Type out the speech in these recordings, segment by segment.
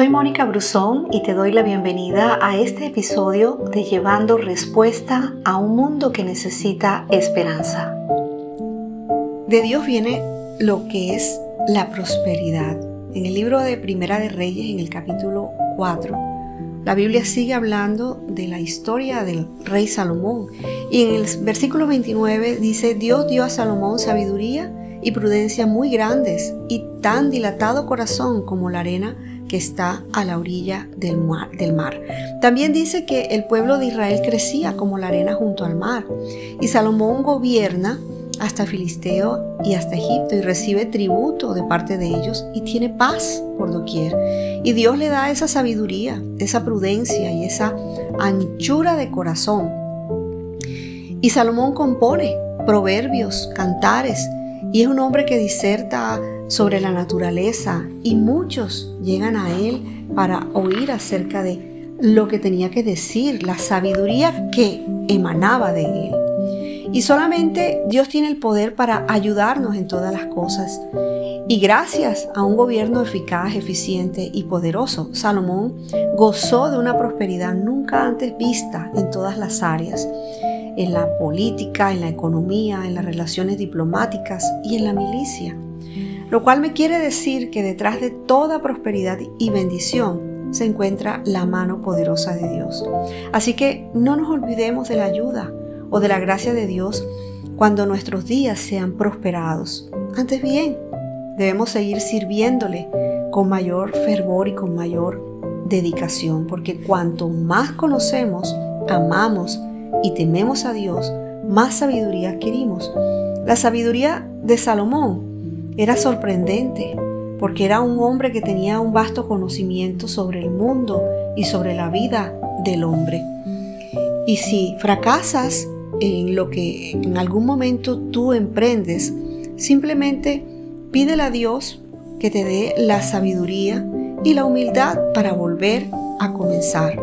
Soy Mónica Brusón y te doy la bienvenida a este episodio de Llevando Respuesta a un mundo que necesita esperanza. De Dios viene lo que es la prosperidad. En el libro de Primera de Reyes, en el capítulo 4, la Biblia sigue hablando de la historia del rey Salomón. Y en el versículo 29 dice, Dios dio a Salomón sabiduría y prudencia muy grandes y tan dilatado corazón como la arena que está a la orilla del mar. También dice que el pueblo de Israel crecía como la arena junto al mar. Y Salomón gobierna hasta Filisteo y hasta Egipto y recibe tributo de parte de ellos y tiene paz por doquier. Y Dios le da esa sabiduría, esa prudencia y esa anchura de corazón. Y Salomón compone proverbios, cantares, y es un hombre que diserta sobre la naturaleza y muchos llegan a él para oír acerca de lo que tenía que decir, la sabiduría que emanaba de él. Y solamente Dios tiene el poder para ayudarnos en todas las cosas. Y gracias a un gobierno eficaz, eficiente y poderoso, Salomón gozó de una prosperidad nunca antes vista en todas las áreas, en la política, en la economía, en las relaciones diplomáticas y en la milicia. Lo cual me quiere decir que detrás de toda prosperidad y bendición se encuentra la mano poderosa de Dios. Así que no nos olvidemos de la ayuda o de la gracia de Dios cuando nuestros días sean prosperados. Antes bien, debemos seguir sirviéndole con mayor fervor y con mayor dedicación, porque cuanto más conocemos, amamos y tememos a Dios, más sabiduría adquirimos. La sabiduría de Salomón era sorprendente porque era un hombre que tenía un vasto conocimiento sobre el mundo y sobre la vida del hombre. Y si fracasas en lo que en algún momento tú emprendes, simplemente pídele a Dios que te dé la sabiduría y la humildad para volver a comenzar.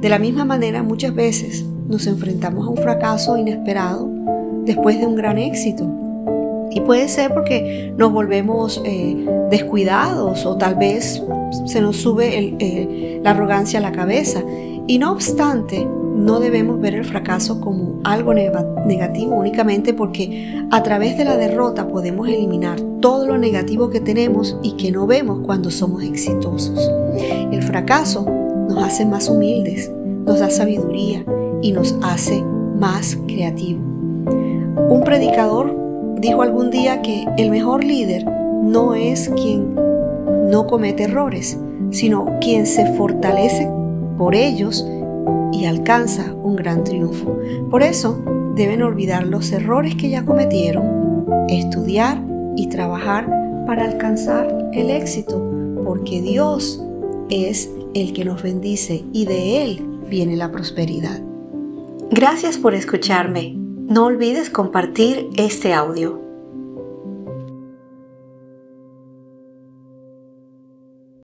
De la misma manera, muchas veces nos enfrentamos a un fracaso inesperado después de un gran éxito. Y puede ser porque nos volvemos eh, descuidados o tal vez se nos sube eh, la arrogancia a la cabeza. Y no obstante, no debemos ver el fracaso como algo negativo únicamente porque a través de la derrota podemos eliminar todo lo negativo que tenemos y que no vemos cuando somos exitosos. El fracaso nos hace más humildes, nos da sabiduría y nos hace más creativos. Un predicador dijo algún día que el mejor líder no es quien no comete errores, sino quien se fortalece por ellos y alcanza un gran triunfo. Por eso deben olvidar los errores que ya cometieron, estudiar y trabajar para alcanzar el éxito, porque Dios es el que nos bendice y de Él viene la prosperidad. Gracias por escucharme. No olvides compartir este audio.